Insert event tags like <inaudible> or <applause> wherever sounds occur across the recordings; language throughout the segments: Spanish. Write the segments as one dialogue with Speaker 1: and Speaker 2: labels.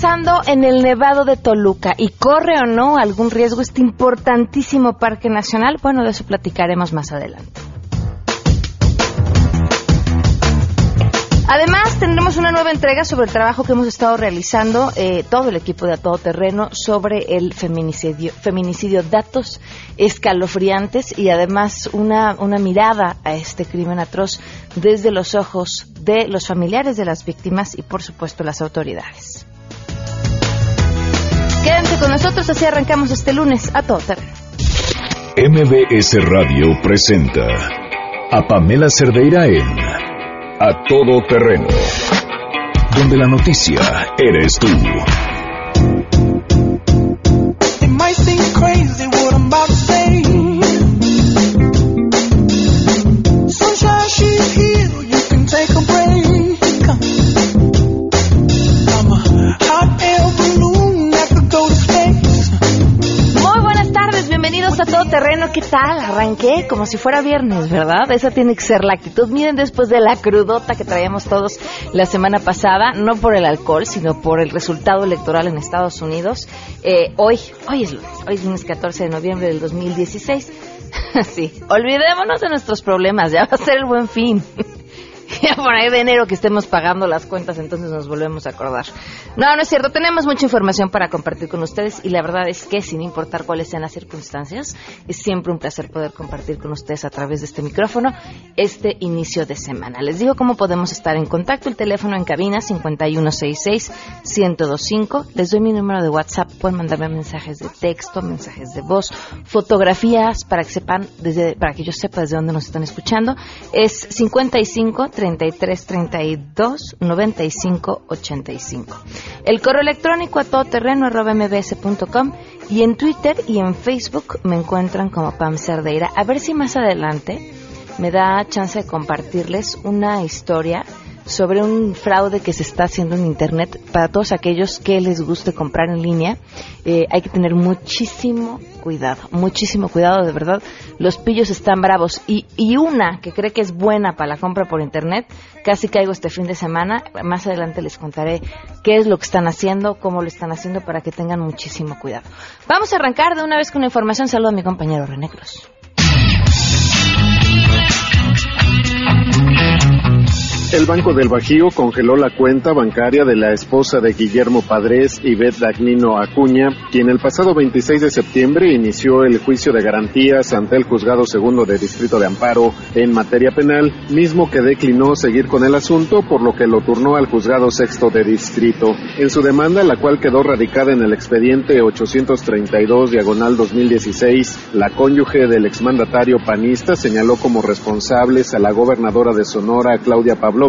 Speaker 1: pasando en el Nevado de Toluca? ¿Y corre o no algún riesgo este importantísimo parque nacional? Bueno, de eso platicaremos más adelante. Además, tendremos una nueva entrega sobre el trabajo que hemos estado realizando eh, todo el equipo de A Todo Terreno sobre el feminicidio, feminicidio, datos escalofriantes y además una, una mirada a este crimen atroz desde los ojos de los familiares de las víctimas y, por supuesto, las autoridades. Quédense con nosotros, así arrancamos este lunes a Todo Terreno.
Speaker 2: MBS Radio presenta a Pamela Cerdeira en a todo terreno, donde la noticia eres tú.
Speaker 1: Terreno, ¿qué tal? Arranqué como si fuera viernes, ¿verdad? Esa tiene que ser la actitud. Miren, después de la crudota que traíamos todos la semana pasada, no por el alcohol, sino por el resultado electoral en Estados Unidos, eh, hoy, hoy es lunes, hoy es lunes 14 de noviembre del 2016. <laughs> sí, olvidémonos de nuestros problemas, ya va a ser el buen fin. <laughs> por ahí de enero que estemos pagando las cuentas, entonces nos volvemos a acordar. No, no es cierto. Tenemos mucha información para compartir con ustedes y la verdad es que sin importar cuáles sean las circunstancias, es siempre un placer poder compartir con ustedes a través de este micrófono este inicio de semana. Les digo cómo podemos estar en contacto. El teléfono en cabina 5166-1025. Les doy mi número de WhatsApp. Pueden mandarme mensajes de texto, mensajes de voz, fotografías para que sepan, desde, para que yo sepa desde dónde nos están escuchando. Es 55 33 32 95 85. El correo electrónico a todoterreno.mbs.com y en Twitter y en Facebook me encuentran como Pam Cerdeira. A ver si más adelante me da chance de compartirles una historia sobre un fraude que se está haciendo en Internet para todos aquellos que les guste comprar en línea. Eh, hay que tener muchísimo cuidado, muchísimo cuidado, de verdad. Los pillos están bravos. Y, y una que cree que es buena para la compra por Internet, casi caigo este fin de semana. Más adelante les contaré qué es lo que están haciendo, cómo lo están haciendo para que tengan muchísimo cuidado. Vamos a arrancar de una vez con la información. Saludo a mi compañero René Cruz.
Speaker 3: El Banco del Bajío congeló la cuenta bancaria de la esposa de Guillermo Padres, Ivette Dagnino Acuña, quien el pasado 26 de septiembre inició el juicio de garantías ante el Juzgado Segundo de Distrito de Amparo en materia penal, mismo que declinó seguir con el asunto, por lo que lo turnó al Juzgado Sexto de Distrito. En su demanda, la cual quedó radicada en el expediente 832 diagonal 2016, la cónyuge del exmandatario panista señaló como responsables a la gobernadora de Sonora, Claudia Pablo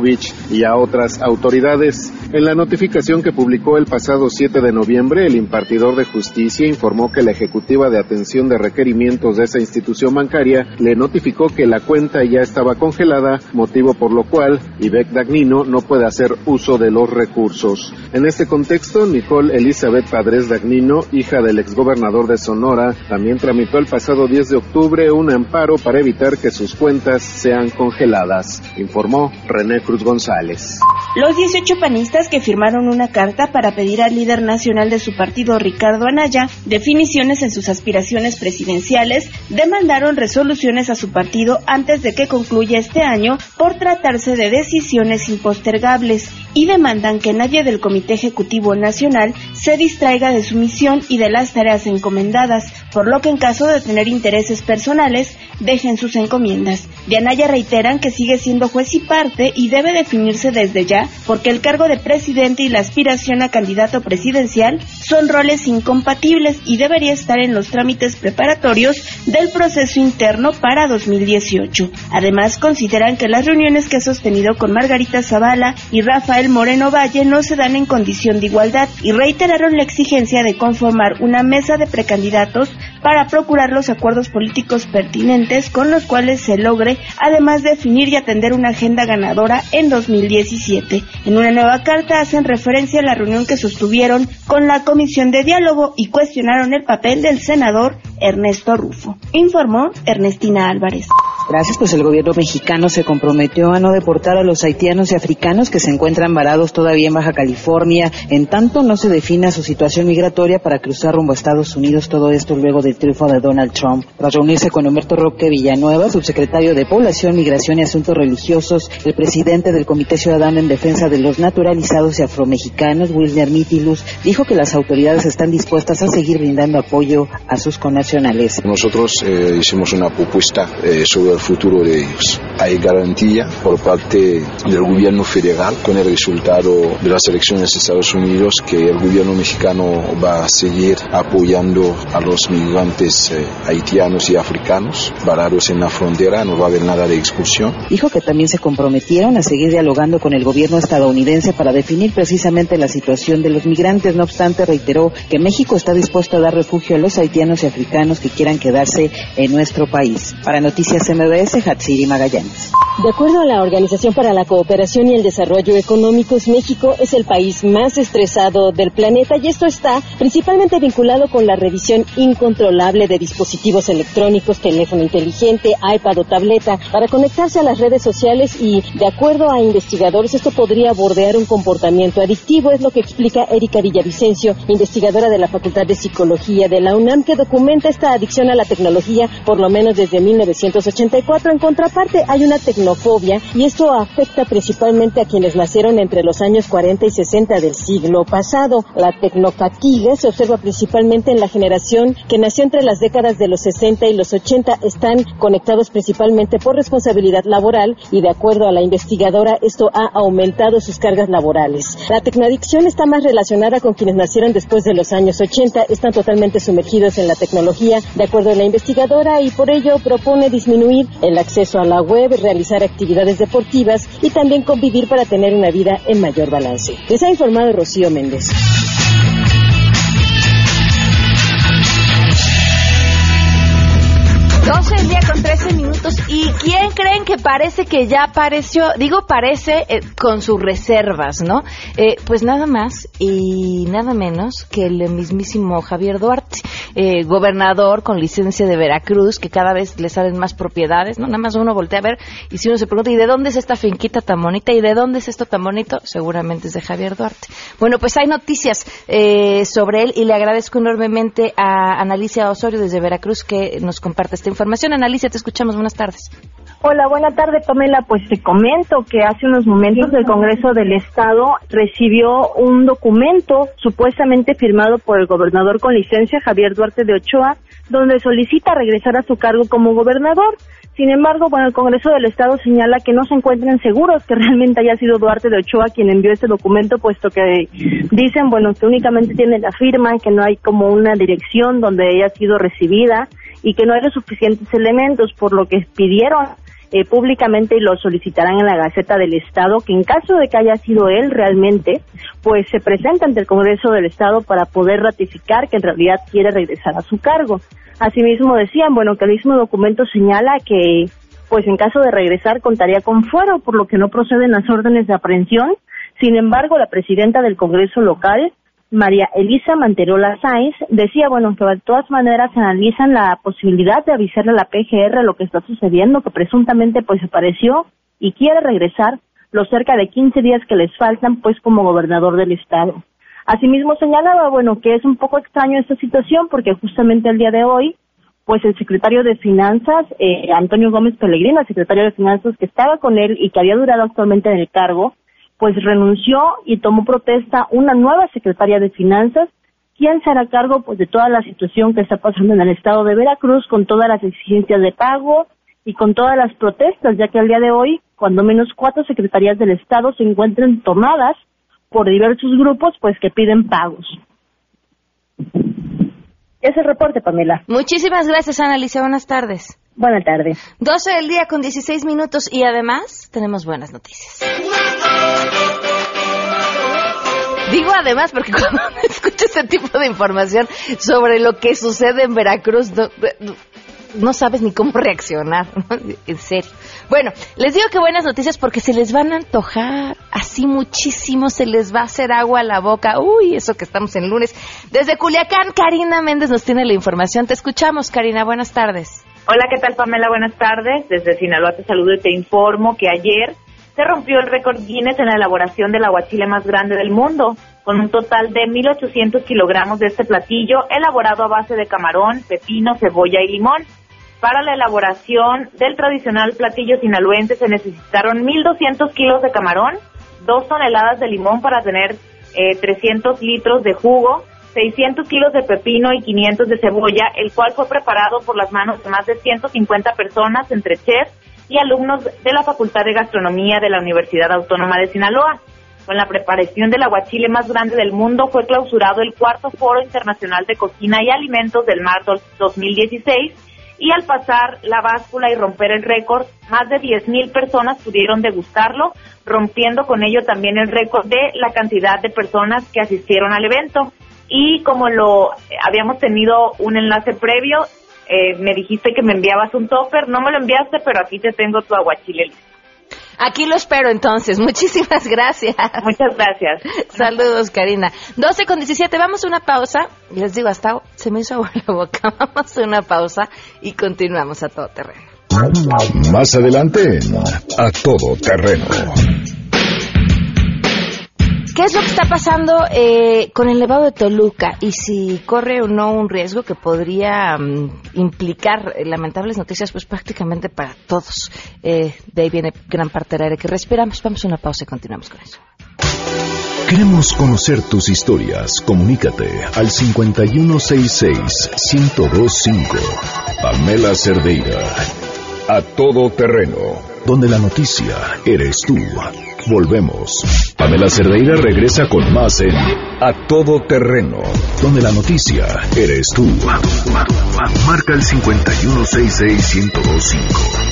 Speaker 3: y a otras autoridades. En la notificación que publicó el pasado 7 de noviembre, el impartidor de justicia informó que la ejecutiva de atención de requerimientos de esa institución bancaria le notificó que la cuenta ya estaba congelada, motivo por lo cual Ibec Dagnino no puede hacer uso de los recursos. En este contexto, Nicole Elizabeth Padres Dagnino, hija del exgobernador de Sonora, también tramitó el pasado 10 de octubre un amparo para evitar que sus cuentas sean congeladas, informó René Cruz González.
Speaker 4: Los 18 panistas que firmaron una carta para pedir al líder nacional de su partido, Ricardo Anaya, definiciones en sus aspiraciones presidenciales, demandaron resoluciones a su partido antes de que concluya este año por tratarse de decisiones impostergables y demandan que nadie del Comité Ejecutivo Nacional se distraiga de su misión y de las tareas encomendadas, por lo que en caso de tener intereses personales, dejen sus encomiendas. De Anaya reiteran que sigue siendo juez y parte y debe definirse desde ya porque el cargo de presidente y la aspiración a candidato presidencial son roles incompatibles y debería estar en los trámites preparatorios del proceso interno para 2018. Además, consideran que las reuniones que ha sostenido con Margarita Zavala y Rafael Moreno Valle no se dan en condición de igualdad y reiteraron la exigencia de conformar una mesa de precandidatos para procurar los acuerdos políticos pertinentes con los cuales se logre además definir y atender una agenda ganadora en 2017. En una nueva carta hacen referencia a la reunión que sostuvieron con la Comisión de Diálogo y cuestionaron el papel del senador Ernesto Rufo. Informó Ernestina Álvarez.
Speaker 5: Gracias, pues el gobierno mexicano se comprometió a no deportar a los haitianos y africanos que se encuentran varados todavía en Baja California, en tanto no se defina su situación migratoria para cruzar rumbo a Estados Unidos, todo esto luego del triunfo de Donald Trump. Tras reunirse con Humberto Roque Villanueva, subsecretario de Población, Migración y Asuntos Religiosos, el presidente del Comité Ciudadano en Defensa de los Naturalizados y Afromexicanos, Wilner Mitilus, dijo que las autoridades están dispuestas a seguir brindando apoyo a sus connacionales.
Speaker 6: Nosotros eh, hicimos una propuesta eh, sobre futuro de ellos. Hay garantía por parte del gobierno federal con el resultado de las elecciones de Estados Unidos que el gobierno mexicano va a seguir apoyando a los migrantes eh, haitianos y africanos varados en la frontera, no va a haber nada de expulsión.
Speaker 5: Dijo que también se comprometieron a seguir dialogando con el gobierno estadounidense para definir precisamente la situación de los migrantes. No obstante, reiteró que México está dispuesto a dar refugio a los haitianos y africanos que quieran quedarse en nuestro país. Para Noticias Magallanes.
Speaker 7: De acuerdo a la Organización para la Cooperación y el Desarrollo Económicos, México es el país más estresado del planeta y esto está principalmente vinculado con la revisión incontrolable de dispositivos electrónicos, teléfono inteligente, iPad o tableta para conectarse a las redes sociales y, de acuerdo a investigadores, esto podría bordear un comportamiento adictivo, es lo que explica Erika Villavicencio, investigadora de la Facultad de Psicología de la UNAM, que documenta esta adicción a la tecnología por lo menos desde 1984. En contraparte, hay una tecnofobia y esto afecta principalmente a quienes nacieron entre los años 40 y 60 del siglo pasado. La tecnofatiga se observa principalmente en la generación que nació entre las décadas de los 60 y los 80. Están conectados principalmente por responsabilidad laboral y de acuerdo a la investigadora esto ha aumentado sus cargas laborales. La tecnoadicción está más relacionada con quienes nacieron después de los años 80, están totalmente sumergidos en la tecnología, de acuerdo a la investigadora, y por ello propone disminuir el acceso a la web, realizar actividades deportivas y también convivir para tener una vida en mayor balance. Les ha informado Rocío Méndez.
Speaker 1: 12 del día con 13 minutos. ¿Y quién creen que parece que ya apareció? Digo parece eh, con sus reservas, ¿no? Eh, pues nada más y nada menos que el mismísimo Javier Duarte, eh, gobernador con licencia de Veracruz, que cada vez le salen más propiedades, ¿no? Nada más uno voltea a ver y si uno se pregunta, ¿y de dónde es esta finquita tan bonita? ¿Y de dónde es esto tan bonito? Seguramente es de Javier Duarte. Bueno, pues hay noticias sobre él y le agradezco enormemente a Analicia Osorio desde Veracruz que nos comparte esta información información. Analicia, te escuchamos. Buenas tardes.
Speaker 8: Hola, buena tarde, Pamela. Pues te comento que hace unos momentos el Congreso del Estado recibió un documento supuestamente firmado por el gobernador con licencia, Javier Duarte de Ochoa, donde solicita regresar a su cargo como gobernador. Sin embargo, bueno, el Congreso del Estado señala que no se encuentran seguros que <laughs> realmente haya sido Duarte de Ochoa quien envió este documento, puesto que dicen, bueno, que únicamente tiene la firma, que no hay como una dirección donde haya sido recibida y que no hay suficientes elementos, por lo que pidieron eh, públicamente y lo solicitarán en la Gaceta del Estado, que en caso de que haya sido él realmente, pues se presenta ante el Congreso del Estado para poder ratificar que en realidad quiere regresar a su cargo. Asimismo decían, bueno, que el mismo documento señala que, pues en caso de regresar contaría con fuero, por lo que no proceden las órdenes de aprehensión. Sin embargo, la presidenta del Congreso local María Elisa Manterola Sáenz decía, bueno, que de todas maneras analizan la posibilidad de avisarle a la PGR lo que está sucediendo, que presuntamente pues apareció y quiere regresar los cerca de 15 días que les faltan pues como gobernador del estado. Asimismo señalaba, bueno, que es un poco extraño esta situación porque justamente el día de hoy pues el secretario de Finanzas, eh, Antonio Gómez Pellegrino, el secretario de Finanzas que estaba con él y que había durado actualmente en el cargo, pues renunció y tomó protesta una nueva secretaria de Finanzas, quien se hará cargo pues de toda la situación que está pasando en el estado de Veracruz con todas las exigencias de pago y con todas las protestas, ya que al día de hoy, cuando menos cuatro secretarías del estado se encuentran tomadas por diversos grupos pues que piden pagos. Es el reporte, Pamela.
Speaker 1: Muchísimas gracias, Ana Alicia. Buenas tardes.
Speaker 8: Buenas tardes.
Speaker 1: 12 del día con 16 minutos y además tenemos buenas noticias. Digo además porque <laughs> cuando escucho este tipo de información sobre lo que sucede en Veracruz, no, sabes ni cómo reaccionar, en serio. Bueno, les digo que buenas noticias porque se les van a antojar así muchísimo, se les va a hacer agua a la boca. Uy, eso que estamos en lunes. Desde Culiacán, Karina Méndez nos tiene la información. Te escuchamos, Karina. Buenas tardes.
Speaker 9: Hola, ¿qué tal Pamela? Buenas tardes. Desde Sinaloa te saludo y te informo que ayer se rompió el récord Guinness en la elaboración del aguachile más grande del mundo, con un total de 1.800 kilogramos de este platillo elaborado a base de camarón, pepino, cebolla y limón. Para la elaboración del tradicional platillo sinaloense se necesitaron 1.200 kilos de camarón, 2 toneladas de limón para tener 300 eh, litros de jugo, 600 kilos de pepino y 500 de cebolla, el cual fue preparado por las manos de más de 150 personas entre chefs y alumnos de la Facultad de Gastronomía de la Universidad Autónoma de Sinaloa. Con la preparación del aguachile más grande del mundo fue clausurado el cuarto Foro Internacional de Cocina y Alimentos del mar 2016 y al pasar la báscula y romper el récord, más de 10.000 personas pudieron degustarlo, rompiendo con ello también el récord de la cantidad de personas que asistieron al evento y como lo habíamos tenido un enlace previo, eh, me dijiste que me enviabas un topper, no me lo enviaste, pero aquí te tengo tu aguachile
Speaker 1: Aquí lo espero entonces. <laughs> Muchísimas gracias.
Speaker 9: Muchas gracias.
Speaker 1: Saludos, Karina. 12 con 17. Vamos a una pausa. Les digo, hasta se me hizo agua <laughs> la boca. Vamos a una pausa y continuamos a todo terreno.
Speaker 2: Más adelante A Todo Terreno.
Speaker 1: ¿Qué es lo que está pasando eh, con el Nevado de Toluca y si corre o no un riesgo que podría mm, implicar lamentables noticias pues prácticamente para todos? Eh, de ahí viene gran parte del aire que respiramos. Vamos a una pausa y continuamos con eso.
Speaker 2: Queremos conocer tus historias. Comunícate al 5166-1025. Pamela Cerdeira. A todo terreno. Donde la noticia eres tú. Volvemos. Pamela Cerdeira regresa con más en A Todo Terreno, donde la noticia eres tú. Marca el 5166125.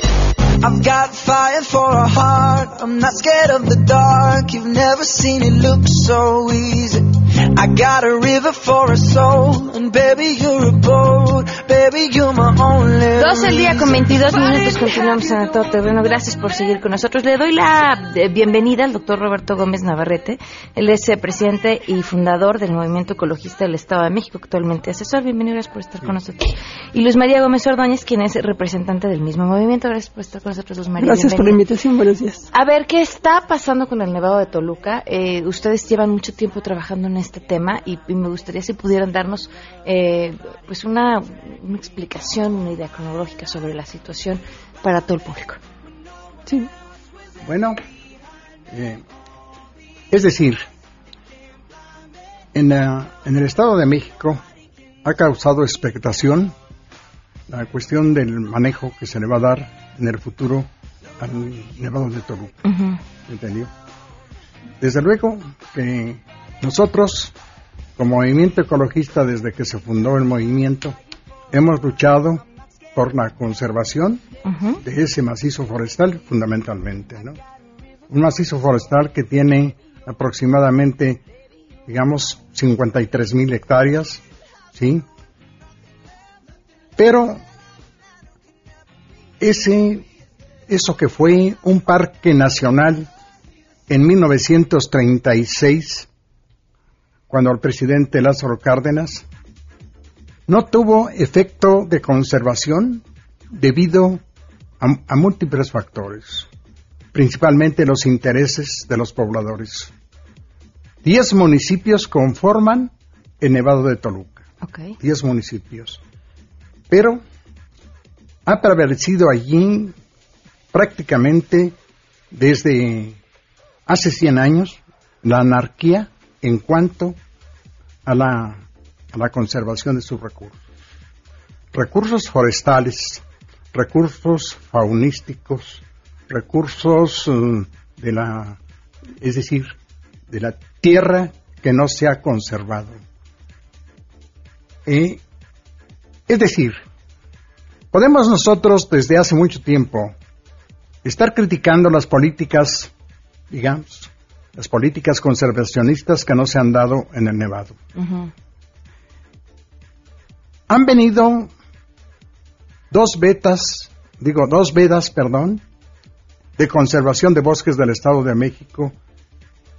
Speaker 2: I've got fire for a heart. I'm not scared of the dark. You've never seen it look so easy. I got a river for a soul. And baby, you're a boat. Baby, you're my only.
Speaker 1: 12 el día con 22 minutos. Continuamos en todo terreno. Gracias por seguir con nosotros. Le doy la eh, bienvenida al doctor Roberto Gómez Navarrete. Él es eh, presidente y fundador del Movimiento Ecologista del Estado de México, actualmente asesor. Bienvenido, gracias por estar con nosotros. Y Luis María Gómez Ordóñez, quien es representante del mismo movimiento. Gracias por estar con
Speaker 10: Gracias por la invitación, buenos días.
Speaker 1: A ver, ¿qué está pasando con el Nevado de Toluca? Eh, ustedes llevan mucho tiempo trabajando en este tema y, me gustaría si pudieran darnos eh, pues una, explicación, una idea cronológica sobre la situación para todo el público.
Speaker 10: Sí. Bueno, eh, es decir, en, en el Estado de México ha causado expectación la cuestión del manejo que se le va a dar en el futuro al Nevado de Toluca. ¿Entendió? Desde luego que nosotros, como movimiento ecologista, desde que se fundó el movimiento, hemos luchado por la conservación de ese macizo forestal fundamentalmente, ¿no? Un macizo forestal que tiene aproximadamente, digamos, 53 mil hectáreas, ¿sí? Pero ese, eso que fue un parque nacional en 1936, cuando el presidente Lázaro Cárdenas no tuvo efecto de conservación debido a, múltiples factores, principalmente los intereses de los pobladores. Diez municipios conforman el Nevado de Toluca. Diez municipios. Pero ha prevalecido allí prácticamente desde hace 100 años la anarquía en cuanto a la, a la conservación de sus recursos. Recursos forestales, recursos faunísticos, recursos eh, de la, es decir, de la tierra que no se ha conservado. Eh, es decir, Podemos nosotros desde hace mucho tiempo estar criticando las políticas, digamos, las políticas conservacionistas que no se han dado en el Nevado. Han venido dos vetas, digo, dos vedas, perdón, de conservación de bosques del Estado de México,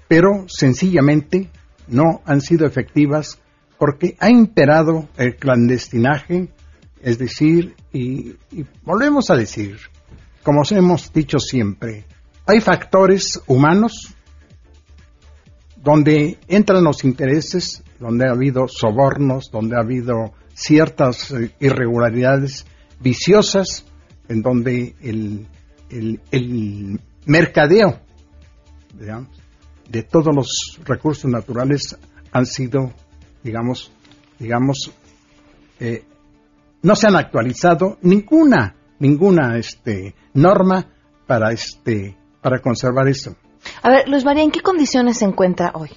Speaker 10: pero sencillamente no han sido efectivas porque ha imperado el clandestinaje Es decir, y, y volvemos a decir, como hemos dicho siempre, hay factores humanos donde entran los intereses, donde ha habido sobornos, donde ha habido ciertas eh, irregularidades viciosas, en donde el, mercadeo de todos los recursos naturales han sido, digamos, digamos, eh, no se han actualizado ninguna, ninguna este, norma para, este, para conservar eso.
Speaker 1: A ver, Luis María, ¿en qué condiciones se encuentra hoy?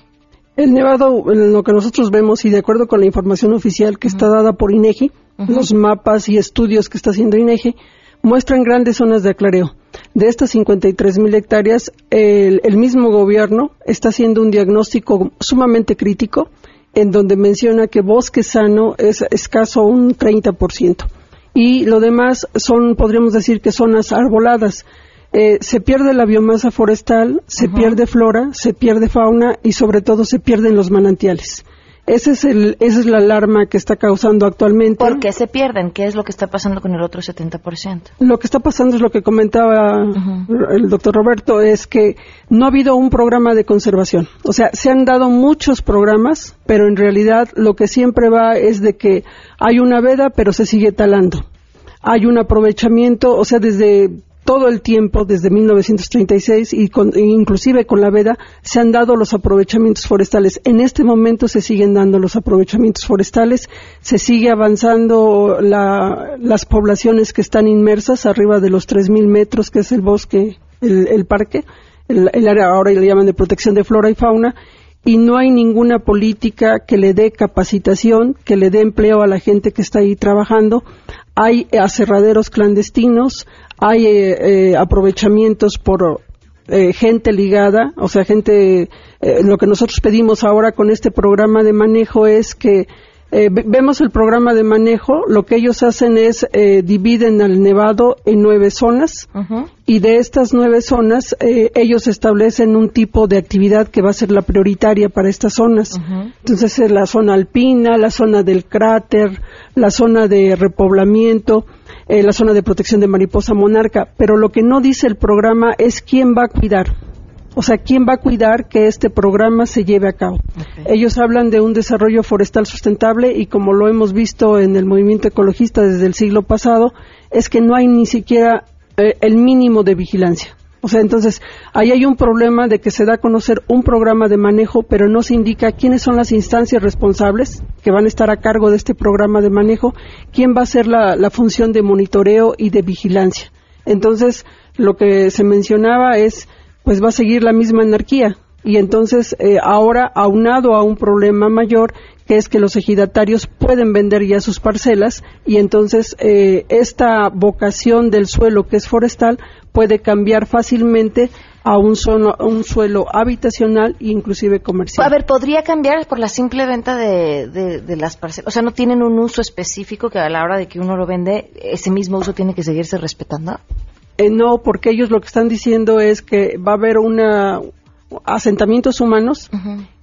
Speaker 11: El Nevado, lo que nosotros vemos y de acuerdo con la información oficial que está dada por INEGI, los mapas y estudios que está haciendo INEGI, muestran grandes zonas de aclareo. De estas 53 mil hectáreas, el, el, mismo gobierno está haciendo un diagnóstico sumamente crítico en donde menciona que bosque sano es escaso un 30%. Y lo demás son, podríamos decir que zonas arboladas. Eh, se pierde la biomasa forestal, se pierde flora, se pierde fauna y sobre todo se pierden los manantiales. Ese es el, esa es la alarma que está causando actualmente.
Speaker 1: ¿Por qué se pierden? ¿Qué es lo que está pasando con el otro 70%?
Speaker 11: Lo que está pasando es lo que comentaba el doctor Roberto, es que no ha habido un programa de conservación. O sea, se han dado muchos programas, pero en realidad lo que siempre va es de que hay una veda, pero se sigue talando. Hay un aprovechamiento, o sea, desde todo el tiempo, desde 1936 y con, inclusive con la veda, se han dado los aprovechamientos forestales. En este momento se siguen dando los aprovechamientos forestales, se sigue avanzando las poblaciones que están inmersas arriba de los 3.000 metros, que es el bosque, el, parque, el, el área ahora le llaman de protección de flora y fauna, y no hay ninguna política que le dé capacitación, que le dé empleo a la gente que está ahí trabajando. Hay aserraderos clandestinos, hay eh, eh, aprovechamientos por eh, gente ligada, o sea, gente, lo que nosotros pedimos ahora con este programa de manejo es que vemos el programa de manejo, lo que ellos hacen es dividen al nevado en nueve zonas y de estas nueve zonas ellos establecen un tipo de actividad que va a ser la prioritaria para estas zonas. Entonces es la zona alpina, la zona del cráter, la zona de repoblamiento, eh, la zona de protección de mariposa monarca, pero lo que no dice el programa es quién va a cuidar. O sea, ¿quién va a cuidar que este programa se lleve a cabo? Ellos hablan de un desarrollo forestal sustentable y como lo hemos visto en el movimiento ecologista desde el siglo pasado, es que no hay ni siquiera eh, el mínimo de vigilancia. O sea, entonces, ahí hay un problema de que se da a conocer un programa de manejo, pero no se indica quiénes son las instancias responsables que van a estar a cargo de este programa de manejo, quién va a ser la, función de monitoreo y de vigilancia. Entonces, lo que se mencionaba es, pues va a seguir la misma anarquía. Y entonces, eh, ahora, aunado a un problema mayor, que es que los ejidatarios pueden vender ya sus parcelas y entonces eh, esta vocación del suelo que es forestal puede cambiar fácilmente a un, un suelo habitacional e inclusive comercial.
Speaker 1: A ver, ¿podría cambiar por la simple venta de, las parcelas? O sea, ¿no tienen un uso específico que a la hora de que uno lo vende, ese mismo uso tiene que seguirse respetando?
Speaker 11: Eh, no, porque ellos lo que están diciendo es que va a haber una asentamientos humanos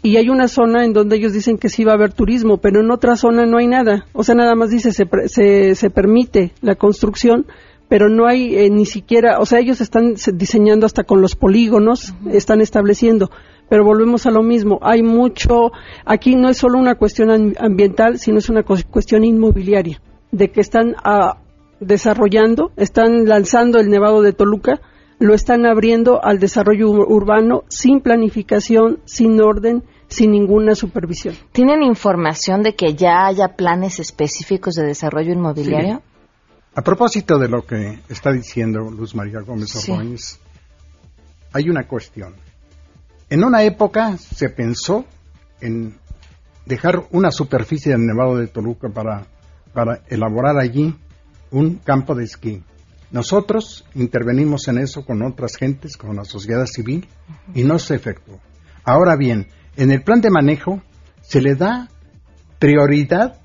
Speaker 11: y hay una zona en donde ellos dicen que sí va a haber turismo, pero en otra zona no hay nada. O sea, nada más dice se, se, se permite la construcción, pero no hay eh, ni siquiera, o sea, ellos están diseñando hasta con los polígonos, están estableciendo, pero volvemos a lo mismo, hay mucho, aquí no es solo una cuestión ambiental, sino es una cuestión inmobiliaria, de que están ah, desarrollando, están lanzando el Nevado de Toluca, lo están abriendo al desarrollo urbano sin planificación, sin orden, sin ninguna supervisión.
Speaker 1: ¿Tienen información de que ya haya planes específicos de desarrollo inmobiliario?
Speaker 10: A propósito de lo que está diciendo Luz María Gómez Ordóñez, hay una cuestión. En una época se pensó en dejar una superficie del Nevado de Toluca para, para elaborar allí un campo de esquí. Nosotros intervenimos en eso con otras gentes, con la sociedad civil, y no se efectuó. Ahora bien, en el plan de manejo se le da prioridad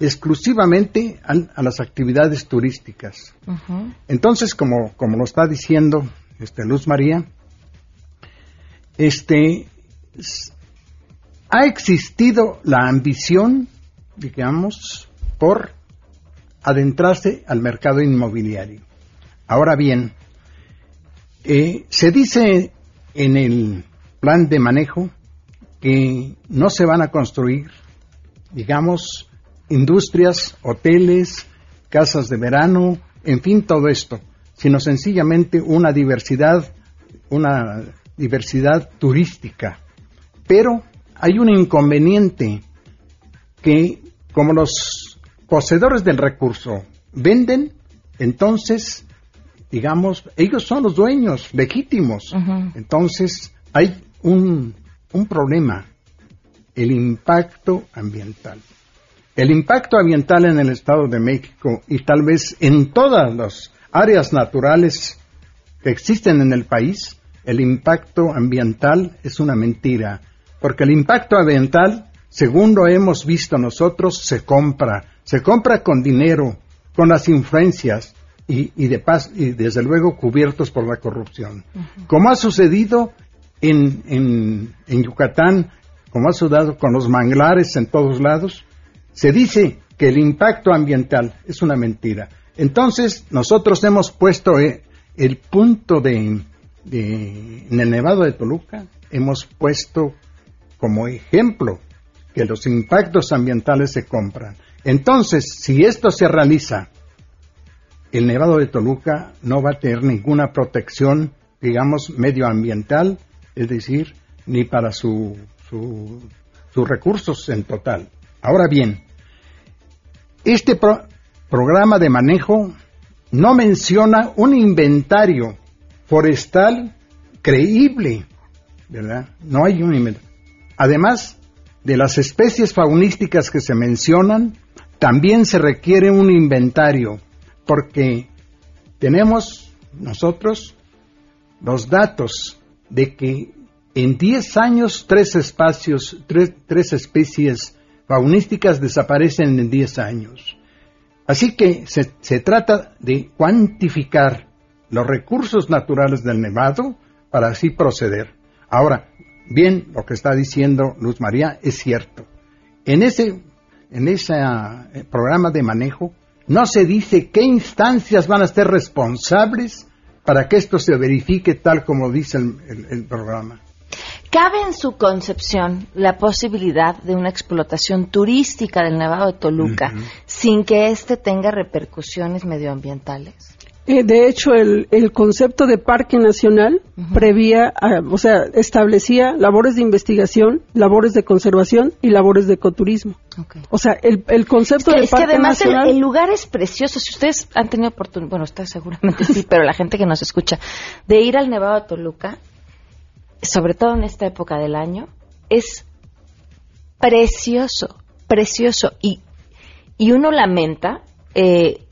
Speaker 10: exclusivamente a, las actividades turísticas. Entonces, como, como lo está diciendo este, Luz María, este, ha existido la ambición, digamos, por adentrarse al mercado inmobiliario. Ahora bien, eh, se dice en el plan de manejo que no se van a construir, digamos, industrias, hoteles, casas de verano, en fin, todo esto, sino sencillamente una diversidad, una diversidad turística. Pero hay un inconveniente que como los poseedores del recurso venden, entonces, digamos, ellos son los dueños legítimos. Entonces, hay un, un problema, el impacto ambiental. El impacto ambiental en el Estado de México y tal vez en todas las áreas naturales que existen en el país, el impacto ambiental es una mentira, porque el impacto ambiental, según lo hemos visto nosotros, se compra, se compra con dinero, con las influencias y, de paz, y desde luego cubiertos por la corrupción. Como ha sucedido en, en, en Yucatán, como ha sucedido con los manglares en todos lados, se dice que el impacto ambiental es una mentira. Entonces, nosotros hemos puesto eh, el punto de, en el Nevado de Toluca, hemos puesto como ejemplo que los impactos ambientales se compran. Entonces, si esto se realiza, el Nevado de Toluca no va a tener ninguna protección, digamos, medioambiental, es decir, ni para sus recursos en total. Ahora bien, este programa de manejo no menciona un inventario forestal creíble, ¿verdad? No hay un inventario. Además de las especies faunísticas que se mencionan, también se requiere un inventario, porque tenemos nosotros los datos de que en 10 años tres espacios, tres, especies faunísticas desaparecen en 10 años. Así que se, se, trata de cuantificar los recursos naturales del Nevado para así proceder. Ahora, bien, lo que está diciendo Luz María es cierto. En ese, en ese eh, programa de manejo no se dice qué instancias van a ser responsables para que esto se verifique tal como dice el programa.
Speaker 1: ¿Cabe en su concepción la posibilidad de una explotación turística del Nevado de Toluca sin que éste tenga repercusiones medioambientales?
Speaker 11: Eh, de hecho, el, concepto de parque nacional prevía, o sea, establecía labores de investigación, labores de conservación y labores de ecoturismo. O sea, el, concepto de parque
Speaker 1: además
Speaker 11: nacional.
Speaker 1: El, lugar es precioso. Si ustedes han tenido oportunidad, bueno, está seguramente sí, <laughs> pero la gente que nos escucha, de ir al Nevado de Toluca, sobre todo en esta época del año, es precioso, precioso. Y, y uno lamenta eh,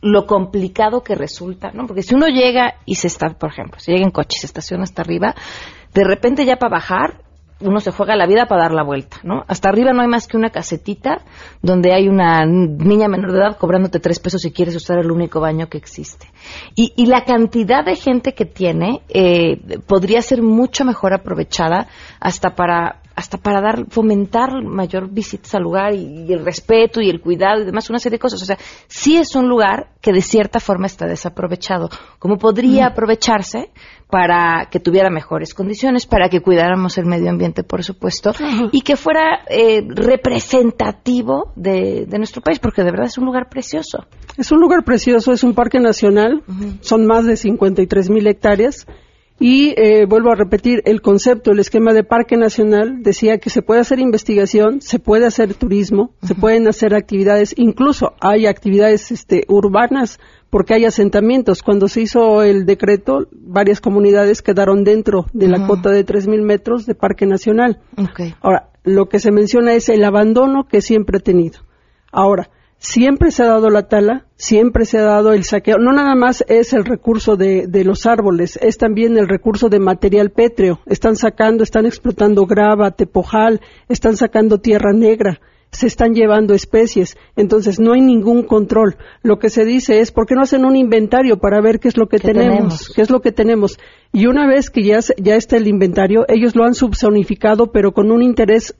Speaker 1: lo complicado que resulta, ¿no? Porque si uno llega y se está, por ejemplo, si llega en coche y se estaciona hasta arriba, de repente ya para bajar uno se juega la vida para dar la vuelta, ¿no? Hasta arriba no hay más que una casetita donde hay una niña menor de edad cobrándote tres pesos si quieres usar el único baño que existe. Y, y la cantidad de gente que tiene eh, podría ser mucho mejor aprovechada hasta para hasta para dar fomentar mayor visitas al lugar y, el respeto y el cuidado y demás una serie de cosas o sea sí es un lugar que de cierta forma está desaprovechado como podría aprovecharse para que tuviera mejores condiciones, para que cuidáramos el medio ambiente, por supuesto, y que fuera eh, representativo de, nuestro país, porque de verdad es un lugar precioso.
Speaker 11: Es un lugar precioso, es un parque nacional, son más de 53 mil hectáreas. Y eh, vuelvo a repetir, el concepto, el esquema de parque nacional decía que se puede hacer investigación, se puede hacer turismo, se pueden hacer actividades, incluso hay actividades este, urbanas porque hay asentamientos. Cuando se hizo el decreto, varias comunidades quedaron dentro de la cuota de 3.000 metros de Parque Nacional. Ahora, lo que se menciona es el abandono que siempre ha tenido. Ahora, siempre se ha dado la tala, siempre se ha dado el saqueo. No nada más es el recurso de, de, los árboles, es también el recurso de material pétreo. Están sacando, están explotando grava, tepojal, están sacando tierra negra se están llevando especies, entonces no hay ningún control. Lo que se dice es, ¿por qué no hacen un inventario para ver qué es lo que tenemos, ¿Qué es lo que tenemos? Y una vez que ya, ya está el inventario, ellos lo han subsonificado, pero con un interés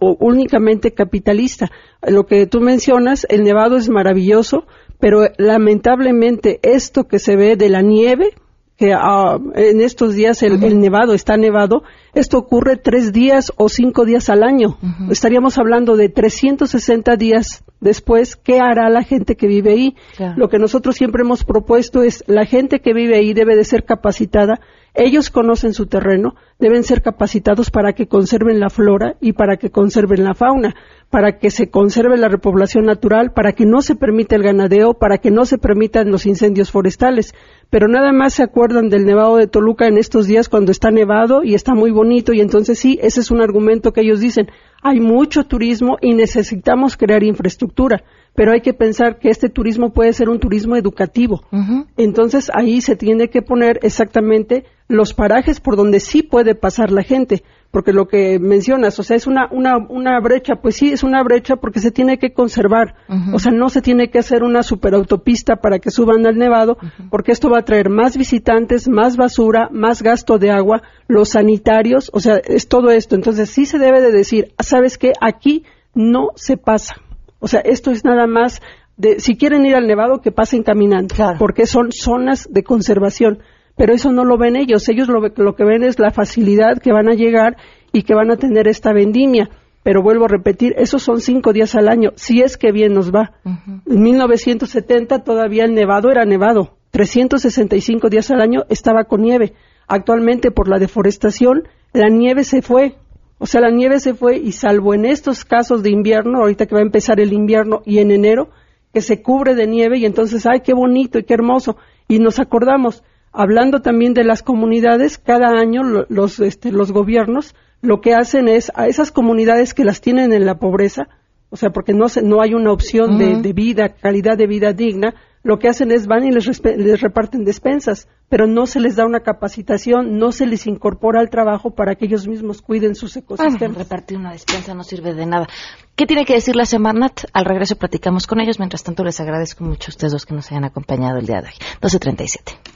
Speaker 11: únicamente capitalista. Lo que tú mencionas, el Nevado es maravilloso, pero lamentablemente esto que se ve de la nieve, que ah, en estos días el, nevado está nevado, esto ocurre tres días o cinco días al año. Estaríamos hablando de 360 días después, ¿qué hará la gente que vive ahí? Lo que nosotros siempre hemos propuesto es la gente que vive ahí debe de ser capacitada ellos conocen su terreno, deben ser capacitados para que conserven la flora y para que conserven la fauna, para que se conserve la repoblación natural, para que no se permita el ganadeo, para que no se permitan los incendios forestales. Pero nada más se acuerdan del nevado de Toluca en estos días cuando está nevado y está muy bonito y entonces sí, ese es un argumento que ellos dicen, hay mucho turismo y necesitamos crear infraestructura pero hay que pensar que este turismo puede ser un turismo educativo. Entonces ahí se tiene que poner exactamente los parajes por donde sí puede pasar la gente, porque lo que mencionas, o sea, es una, una, una brecha, pues sí, es una brecha porque se tiene que conservar, o sea, no se tiene que hacer una superautopista para que suban al nevado, porque esto va a traer más visitantes, más basura, más gasto de agua, los sanitarios, o sea, es todo esto. Entonces sí se debe de decir, ¿sabes qué? Aquí no se pasa. O sea, esto es nada más de, si quieren ir al Nevado, que pasen caminando, porque son zonas de conservación. Pero eso no lo ven ellos. Ellos lo, lo que ven es la facilidad que van a llegar y que van a tener esta vendimia. Pero vuelvo a repetir, esos son cinco días al año, si es que bien nos va. En 1970 todavía el nevado era nevado. 365 días al año estaba con nieve. Actualmente, por la deforestación, la nieve se fue. O sea, la nieve se fue y salvo en estos casos de invierno, ahorita que va a empezar el invierno y en enero, que se cubre de nieve y entonces, ay, qué bonito y qué hermoso. Y nos acordamos, hablando también de las comunidades, cada año los, este, los gobiernos lo que hacen es a esas comunidades que las tienen en la pobreza, o sea, porque no, se, no hay una opción de, de, vida, calidad de vida digna, lo que hacen es van y les, les, reparten despensas, pero no se les da una capacitación, no se les incorpora al trabajo para que ellos mismos cuiden sus ecosistemas.
Speaker 1: repartir una despensa no sirve de nada. ¿Qué tiene que decir la Semarnat? Al regreso platicamos con ellos. Mientras tanto, les agradezco mucho a ustedes dos que nos hayan acompañado el día de hoy. 12.37.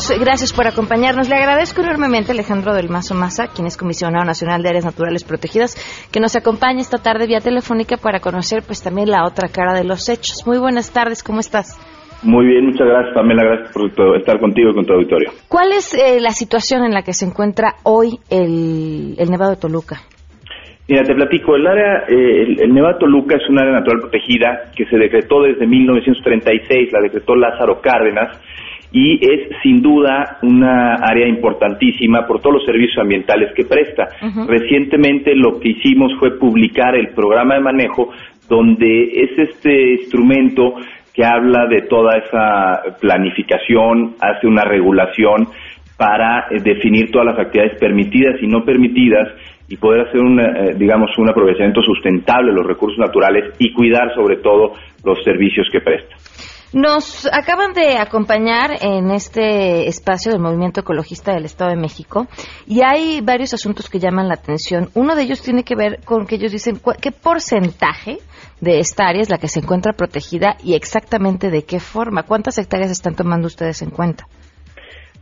Speaker 1: Minutos. Gracias por acompañarnos. Le agradezco enormemente a Alejandro del Mazo Maza, quien es comisionado nacional de áreas naturales protegidas, que nos acompaña esta tarde vía telefónica para conocer pues también la otra cara de los hechos. Muy buenas tardes, ¿cómo estás?
Speaker 12: Muy bien, muchas gracias Pamela, gracias por estar contigo y con tu auditorio.
Speaker 1: ¿Cuál es eh, la situación en la que se encuentra hoy el, Nevado de Toluca?
Speaker 12: Mira, te platico, el área, eh, el, el, Nevado de Toluca es un área natural protegida que se decretó desde 1936, la decretó Lázaro Cárdenas, y es sin duda una área importantísima por todos los servicios ambientales que presta. Recientemente lo que hicimos fue publicar el programa de manejo donde es este instrumento que habla de toda esa planificación, hace una regulación para eh, definir todas las actividades permitidas y no permitidas y poder hacer un, eh, digamos, un aprovechamiento sustentable de los recursos naturales y cuidar sobre todo los servicios que presta.
Speaker 1: Nos acaban de acompañar en este espacio del Movimiento Ecologista del Estado de México y hay varios asuntos que llaman la atención. Uno de ellos tiene que ver con que ellos dicen qué porcentaje de esta área es la que se encuentra protegida y exactamente de qué forma. ¿Cuántas hectáreas están tomando ustedes en cuenta?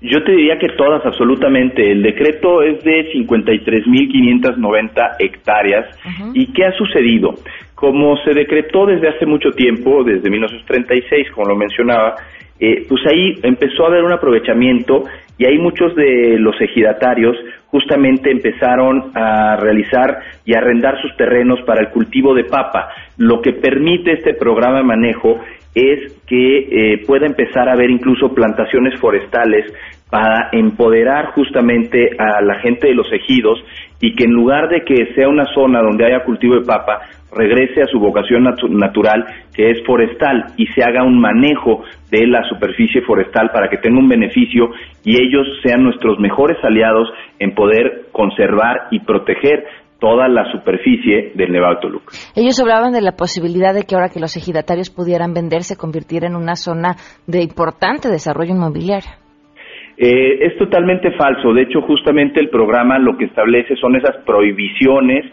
Speaker 12: Yo te diría que todas, absolutamente. El decreto es de 53.590 hectáreas. ¿Y qué ha sucedido? Como se decretó desde hace mucho tiempo, desde 1936, como lo mencionaba, eh, pues ahí empezó a haber un aprovechamiento y ahí muchos de los ejidatarios justamente empezaron a realizar y arrendar sus terrenos para el cultivo de papa. Lo que permite este programa de manejo es que eh, pueda empezar a haber incluso plantaciones forestales para empoderar justamente a la gente de los ejidos y que en lugar de que sea una zona donde haya cultivo de papa, regrese a su vocación natural, que es forestal, y se haga un manejo de la superficie forestal para que tenga un beneficio y ellos sean nuestros mejores aliados en poder conservar y proteger toda la superficie del Nevado Toluca.
Speaker 1: Ellos hablaban de la posibilidad de que ahora que los ejidatarios pudieran vender se convirtiera en una zona de importante desarrollo inmobiliario.
Speaker 12: Eh, es totalmente falso. De hecho, justamente el programa lo que establece son esas prohibiciones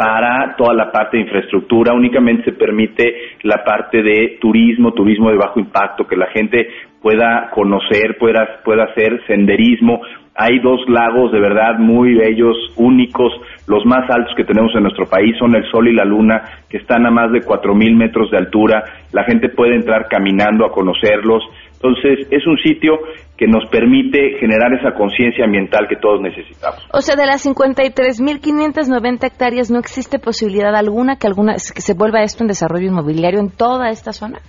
Speaker 12: para toda la parte de infraestructura, únicamente se permite la parte de turismo, turismo de bajo impacto, que la gente pueda conocer, pueda, pueda hacer senderismo. Hay dos lagos de verdad muy bellos, únicos, los más altos que tenemos en nuestro país son el Sol y la Luna, que están a más de 4.000 metros de altura. La gente puede entrar caminando a conocerlos. Entonces, es un sitio que nos permite generar esa conciencia ambiental que todos necesitamos.
Speaker 1: O sea, de las 53.590 hectáreas, ¿no existe posibilidad alguna que, alguna que se vuelva esto en desarrollo inmobiliario en toda esta zona?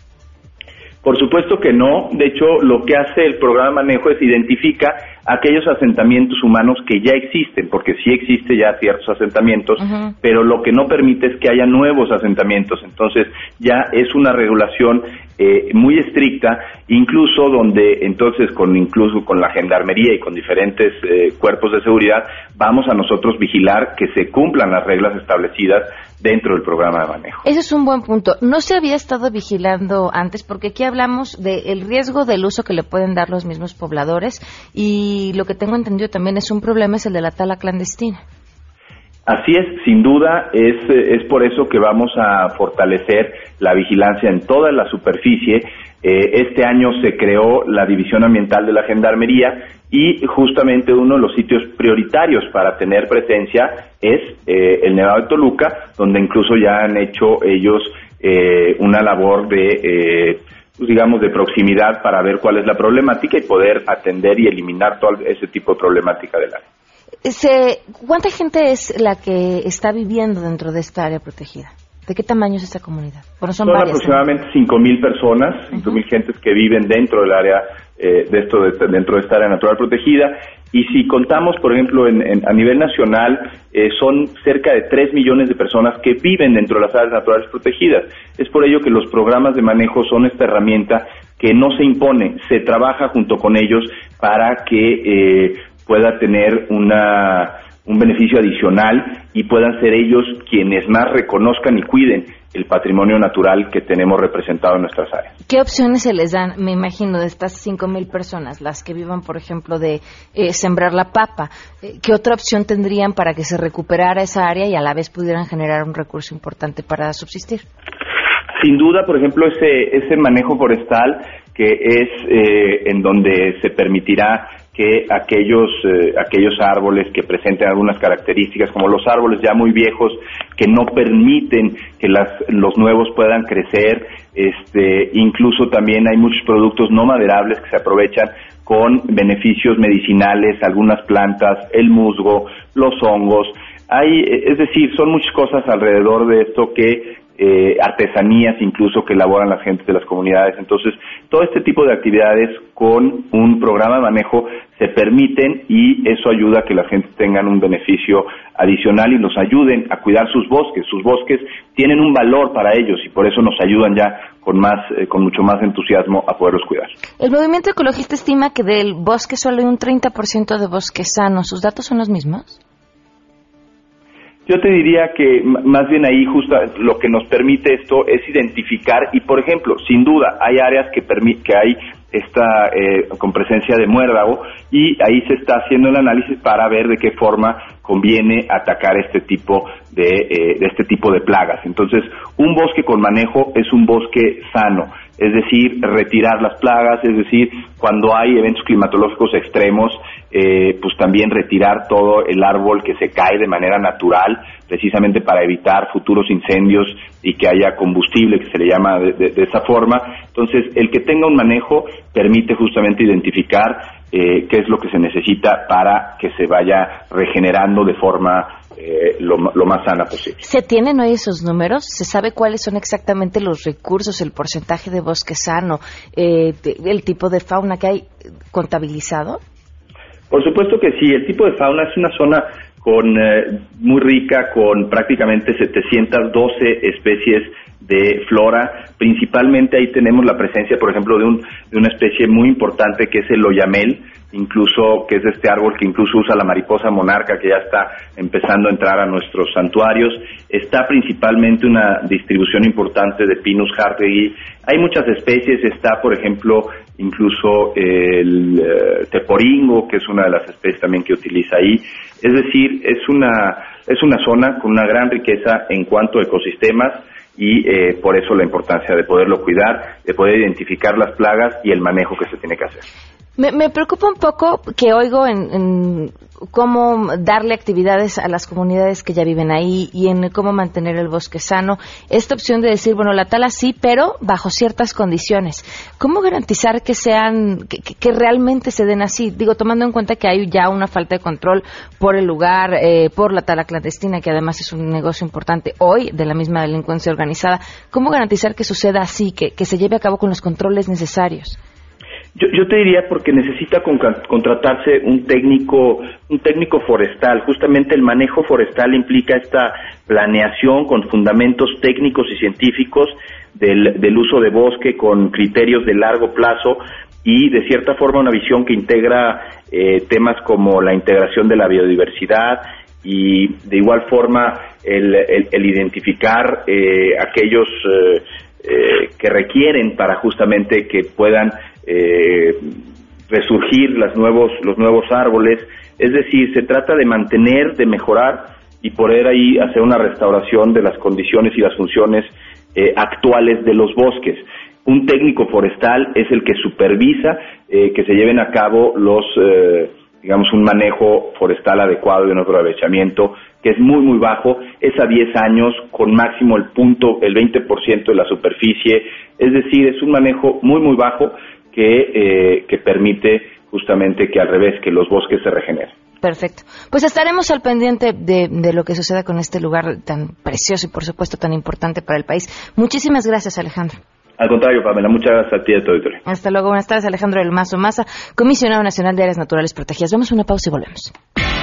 Speaker 12: Por supuesto que no. De hecho, lo que hace el programa manejo es identifica aquellos asentamientos humanos que ya existen, porque sí existe ya ciertos asentamientos, pero lo que no permite es que haya nuevos asentamientos. Entonces, ya es una regulación eh, muy estricta, incluso donde entonces con incluso con la gendarmería y con diferentes eh, cuerpos de seguridad vamos a nosotros vigilar que se cumplan las reglas establecidas dentro del programa de manejo.
Speaker 1: Ese es un buen punto. No se había estado vigilando antes porque aquí hablamos del riesgo del uso que le pueden dar los mismos pobladores y lo que tengo entendido también es un problema es el de la tala clandestina.
Speaker 12: Así es, sin duda, es, es por eso que vamos a fortalecer la vigilancia en toda la superficie. Eh, este año se creó la División Ambiental de la Gendarmería y justamente uno de los sitios prioritarios para tener presencia es eh, el Nevado de Toluca, donde incluso ya han hecho ellos eh, una labor de pues, digamos, de proximidad para ver cuál es la problemática y poder atender y eliminar todo ese tipo de problemática del área.
Speaker 1: ¿Cuánta gente es la que está viviendo dentro de esta área protegida? ¿De qué tamaño es esta comunidad?
Speaker 12: son, aproximadamente 5.000 personas, 5.000 gentes que viven dentro del área, eh, de esto, dentro de esta área natural protegida. Y si contamos, por ejemplo, a nivel nacional, eh, son cerca de 3 millones de personas que viven dentro de las áreas naturales protegidas. Es por ello que los programas de manejo son esta herramienta que no se impone, se trabaja junto con ellos para que eh, pueda tener una, un beneficio adicional y puedan ser ellos quienes más reconozcan y cuiden el patrimonio natural que tenemos representado en nuestras áreas.
Speaker 1: ¿Qué opciones se les dan, me imagino, de estas 5.000 personas, las que vivan, por ejemplo, de eh, sembrar la papa? Eh, ¿Qué otra opción tendrían para que se recuperara esa área y a la vez pudieran generar un recurso importante para subsistir?
Speaker 12: Sin duda, por ejemplo, ese, ese manejo forestal que es eh, en donde se permitirá que aquellos, eh, aquellos árboles que presenten algunas características, como los árboles ya muy viejos, que no permiten que las, los nuevos puedan crecer, este, incluso también hay muchos productos no maderables que se aprovechan con beneficios medicinales, algunas plantas, el musgo, los hongos, hay, es decir, son muchas cosas alrededor de esto que eh, artesanías incluso que elaboran las gentes de las comunidades. Entonces, todo este tipo de actividades con un programa de manejo se permiten y eso ayuda a que la gente tengan un beneficio adicional y nos ayuden a cuidar sus bosques. Sus bosques tienen un valor para ellos y por eso nos ayudan ya con más, eh, con mucho más entusiasmo a poderlos cuidar.
Speaker 1: El movimiento ecologista estima que del bosque solo hay un 30% de bosque sano. ¿Sus datos son los mismos?
Speaker 12: Yo te diría que más bien ahí justo lo que nos permite esto es identificar y por ejemplo, sin duda hay áreas que que hay esta eh, con presencia de muérdago y ahí se está haciendo el análisis para ver de qué forma conviene atacar este tipo de, eh, de este tipo de plagas. Entonces, un bosque con manejo es un bosque sano es decir, retirar las plagas, es decir, cuando hay eventos climatológicos extremos, eh, pues también retirar todo el árbol que se cae de manera natural, precisamente para evitar futuros incendios y que haya combustible, que se le llama de, esa forma. Entonces, el que tenga un manejo permite justamente identificar eh, qué es lo que se necesita para que se vaya regenerando de forma eh, lo, más sana posible.
Speaker 1: ¿Se tienen hoy esos números? ¿Se sabe cuáles son exactamente los recursos, el porcentaje de bosque sano, eh, el tipo de fauna que hay contabilizado?
Speaker 12: Por supuesto que sí. El tipo de fauna es una zona con eh, muy rica, con prácticamente 712 especies de flora. Principalmente ahí tenemos la presencia, por ejemplo, de, un, de una especie muy importante que es el oyamel, incluso que es este árbol que incluso usa la mariposa monarca que ya está empezando a entrar a nuestros santuarios. Está principalmente una distribución importante de Pinus hardegui. Hay muchas especies, está por ejemplo incluso el eh, teporingo, que es una de las especies también que utiliza ahí. Es decir, es una es una zona con una gran riqueza en cuanto a ecosistemas y eh, por eso la importancia de poderlo cuidar, de poder identificar las plagas y el manejo que se tiene que hacer.
Speaker 1: Me, preocupa un poco que oigo en, cómo darle actividades a las comunidades que ya viven ahí y en cómo mantener el bosque sano. Esta opción de decir, bueno, la tala sí, pero bajo ciertas condiciones. ¿Cómo garantizar que sean, que, realmente se den así? Digo, tomando en cuenta que hay ya una falta de control por el lugar, eh, por la tala clandestina, que además es un negocio importante hoy de la misma delincuencia organizada. ¿Cómo garantizar que suceda así, que se lleve a cabo con los controles necesarios?
Speaker 12: Yo, yo te diría porque necesita contratarse un técnico, un técnico forestal. Justamente el manejo forestal implica esta planeación con fundamentos técnicos y científicos del, del uso de bosque con criterios de largo plazo y de cierta forma una visión que integra eh, temas como la integración de la biodiversidad y de igual forma el, el, identificar eh, aquellos eh, eh, que requieren para justamente que puedan eh, resurgir las nuevos, los nuevos árboles. Es decir, se trata de mantener, de mejorar y poder ahí hacer una restauración de las condiciones y las funciones eh, actuales de los bosques. Un técnico forestal es el que supervisa eh, que se lleven a cabo los, eh, digamos, un manejo forestal adecuado y un aprovechamiento que es muy, muy bajo, es a 10 años, con máximo el punto, el 20% de la superficie, es decir, es un manejo muy, muy bajo que, eh, que permite justamente que al revés, que los bosques se regeneren.
Speaker 1: Perfecto. Pues estaremos al pendiente de, de, lo que suceda con este lugar tan precioso y, por supuesto, tan importante para el país. Muchísimas gracias, Alejandro.
Speaker 12: Al contrario, Pamela, muchas gracias a ti y a tu auditorio.
Speaker 1: Hasta luego. Buenas tardes, Alejandro del Mazo Maza, comisionado nacional de áreas naturales protegidas. Vamos a una pausa y volvemos.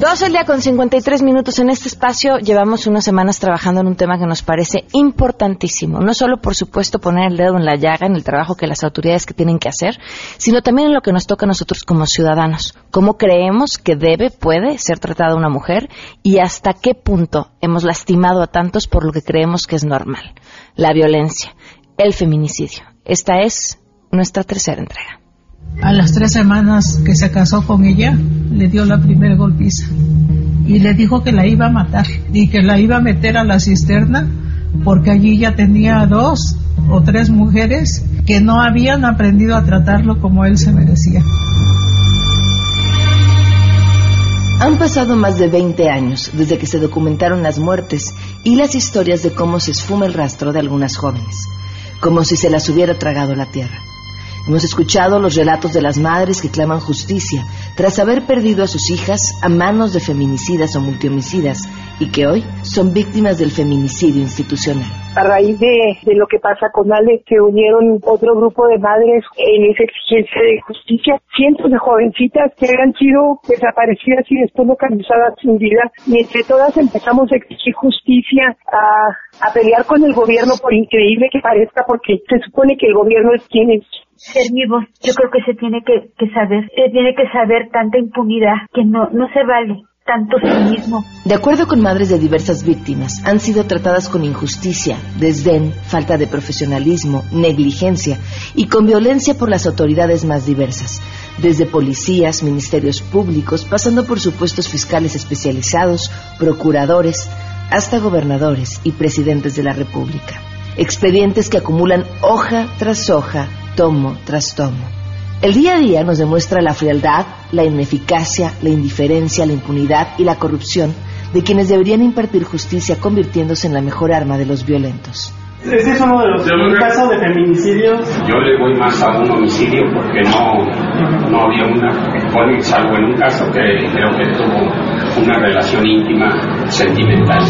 Speaker 1: 12 el día con 53 minutos. En este espacio llevamos unas semanas trabajando en un tema que nos parece importantísimo. No solo, por supuesto, poner el dedo en la llaga en el trabajo que las autoridades que tienen que hacer, sino también en lo que nos toca a nosotros como ciudadanos. Cómo creemos que debe, puede ser tratada una mujer y hasta qué punto hemos lastimado a tantos por lo que creemos que es normal. La violencia, el feminicidio. Esta es nuestra tercera entrega.
Speaker 13: A las tres semanas que se casó con ella, le dio la primera golpiza y le dijo que la iba a matar y que la iba a meter a la cisterna porque allí ya tenía dos o tres mujeres que no habían aprendido a tratarlo como él se merecía.
Speaker 1: Han pasado más de 20 años desde que se documentaron las muertes y las historias de cómo se esfuma el rastro de algunas jóvenes, como si se las hubiera tragado la tierra. Hemos escuchado los relatos de las madres que claman justicia tras haber perdido a sus hijas a manos de feminicidas o multihomicidas y que hoy son víctimas del feminicidio institucional
Speaker 14: a raíz de, lo que pasa con Ale, se unieron otro grupo de madres en esa exigencia de justicia. Cientos de jovencitas que han sido desaparecidas y después localizadas sin vida. Y entre todas empezamos a exigir justicia, a, pelear con el gobierno, por increíble que parezca, porque se supone que el gobierno es quien es
Speaker 15: ser vivo. Yo creo que se tiene que, que saber, se tiene que saber tanta impunidad que no, no se vale
Speaker 1: De acuerdo con madres de diversas víctimas, han sido tratadas con injusticia, desdén, falta de profesionalismo, negligencia y con violencia por las autoridades más diversas, desde policías, ministerios públicos, pasando por supuestos fiscales especializados, procuradores,
Speaker 16: hasta gobernadores y presidentes de la República. Expedientes que acumulan hoja tras hoja, tomo tras tomo. El día a día nos demuestra la frialdad, la ineficacia, la indiferencia, la impunidad y la corrupción de quienes deberían impartir justicia convirtiéndose en la mejor arma de los violentos.
Speaker 17: Este es uno de los casos de feminicidio.
Speaker 18: Yo le voy más a un homicidio porque no, no había una, salvo en un caso que creo que tuvo una relación íntima, sentimental.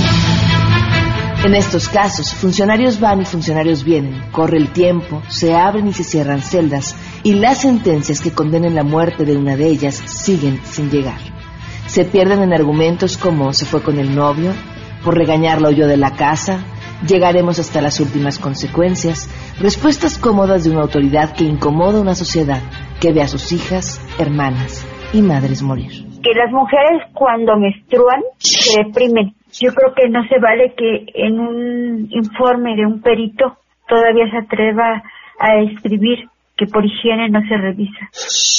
Speaker 16: En estos casos, funcionarios van y funcionarios vienen, corre el tiempo, se abren y se cierran celdas, y las sentencias que condenen la muerte de una de ellas siguen sin llegar. Se pierden en argumentos como se fue con el novio, por regañarlo yo de la casa, llegaremos hasta las últimas consecuencias, respuestas cómodas de una autoridad que incomoda a una sociedad que ve a sus hijas, hermanas y madres morir.
Speaker 15: Que las mujeres cuando menstruan se deprimen. Yo creo que no se vale que en un informe de un perito todavía se atreva a escribir que por higiene no se revisa,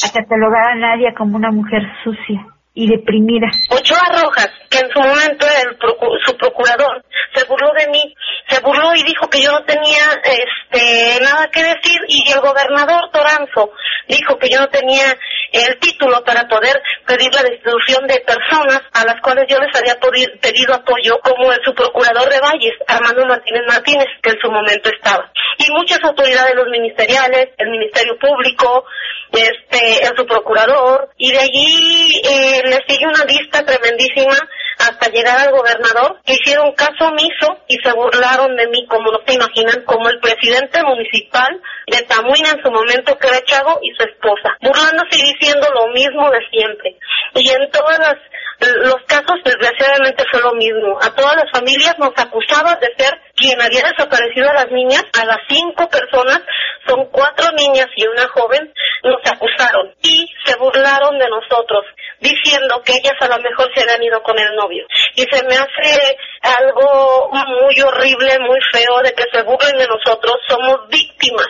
Speaker 15: a catalogar a nadie como una mujer sucia y deprimida.
Speaker 19: Ochoa Rojas, que en su momento el su procurador se burló de mí, se burló y dijo que yo no tenía este nada que decir y el gobernador Toranzo dijo que yo no tenía el título para poder pedir la destitución de personas a las cuales yo les había pedido apoyo, como el subprocurador de Valles, Armando Martínez Martínez, que en su momento estaba. Y muchas autoridades, los ministeriales, el Ministerio Público, este, el subprocurador, y de allí eh, le sigue una lista tremendísima hasta llegar al gobernador, hicieron caso omiso y se burlaron de mí, como no se imaginan, como el presidente municipal de Tamuina en su momento, que era Chago, y su esposa, burlándose y diciendo lo mismo de siempre. Y en todas las los casos desgraciadamente fue lo mismo. A todas las familias nos acusaban de ser quien había desaparecido a las niñas. A las cinco personas, son cuatro niñas y una joven, nos acusaron y se burlaron de nosotros, diciendo que ellas a lo mejor se habían ido con el novio. Y se me hace algo muy horrible, muy feo de que se burlen de nosotros. Somos víctimas.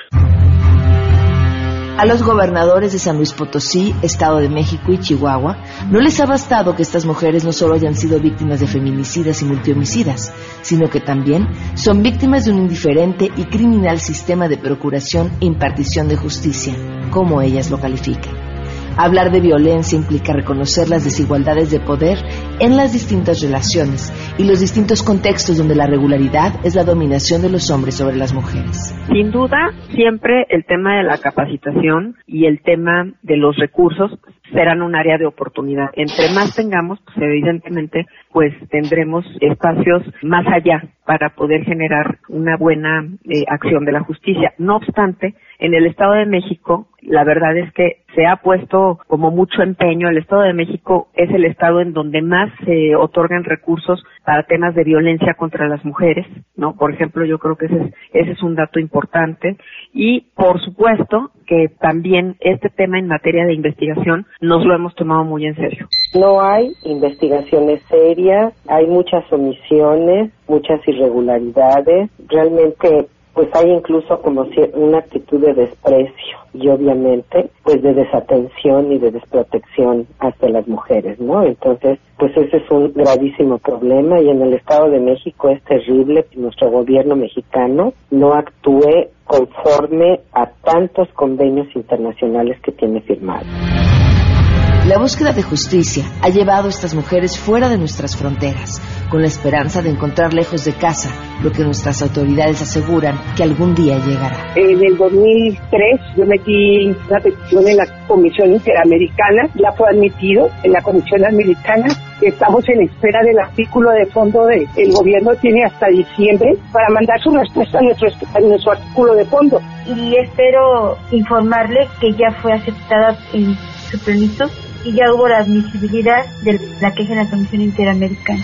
Speaker 16: A los gobernadores de San Luis Potosí, Estado de México y Chihuahua no les ha bastado que estas mujeres no solo hayan sido víctimas de feminicidas y multihomicidas, sino que también son víctimas de un indiferente y criminal sistema de procuración e impartición de justicia, como ellas lo califican. Hablar de violencia implica reconocer las desigualdades de poder en las distintas relaciones y los distintos contextos donde la regularidad es la dominación de los hombres sobre las mujeres.
Speaker 20: Sin duda, siempre el tema de la capacitación y el tema de los recursos serán un área de oportunidad. Entre más tengamos, pues evidentemente, pues tendremos espacios más allá para poder generar una buena eh, acción de la justicia. No obstante, en el Estado de México, la verdad es que se ha puesto como mucho empeño. El Estado de México es el estado en donde más se otorgan recursos para temas de violencia contra las mujeres, ¿no? Por ejemplo, yo creo que ese es, ese es un dato importante. Y, por supuesto, que también este tema en materia de investigación nos lo hemos tomado muy en serio.
Speaker 21: No hay investigaciones serias, hay muchas omisiones, muchas irregularidades. Realmente pues hay incluso como una actitud de desprecio y obviamente pues de desatención y de desprotección hacia las mujeres, ¿no? Entonces, pues ese es un gravísimo problema y en el Estado de México es terrible que nuestro gobierno mexicano no actúe conforme a tantos convenios internacionales que tiene firmados.
Speaker 16: La búsqueda de justicia ha llevado a estas mujeres fuera de nuestras fronteras, con la esperanza de encontrar lejos de casa lo que nuestras autoridades aseguran que algún día llegará.
Speaker 14: En el 2003 yo metí una petición en la Comisión Interamericana, ya fue admitido en la Comisión Americana. Estamos en espera del artículo de fondo de el gobierno tiene hasta diciembre para mandar su respuesta a nuestro, a nuestro artículo de fondo.
Speaker 15: Y espero informarle que ya fue aceptada en su plenitud y ya hubo la admisibilidad de la queja en la Comisión Interamericana.